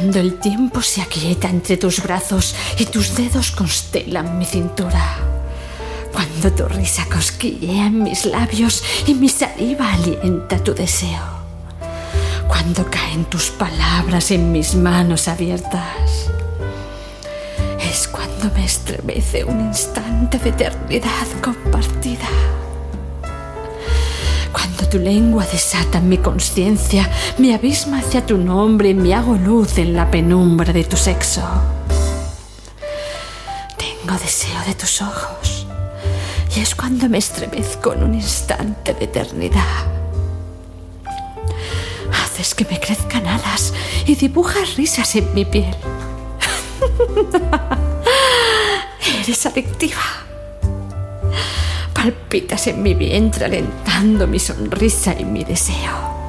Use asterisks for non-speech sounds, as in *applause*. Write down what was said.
Cuando el tiempo se aquieta entre tus brazos y tus dedos constelan mi cintura. Cuando tu risa cosquillea en mis labios y mi saliva alienta tu deseo. Cuando caen tus palabras en mis manos abiertas. Es cuando me estremece un instante de eternidad compartida cuando tu lengua desata mi conciencia, me abisma hacia tu nombre y me hago luz en la penumbra de tu sexo. Tengo deseo de tus ojos y es cuando me estremezco en un instante de eternidad. Haces que me crezcan alas y dibujas risas en mi piel. *laughs* Eres adictiva palpitas en mi vientre alentando mi sonrisa y mi deseo.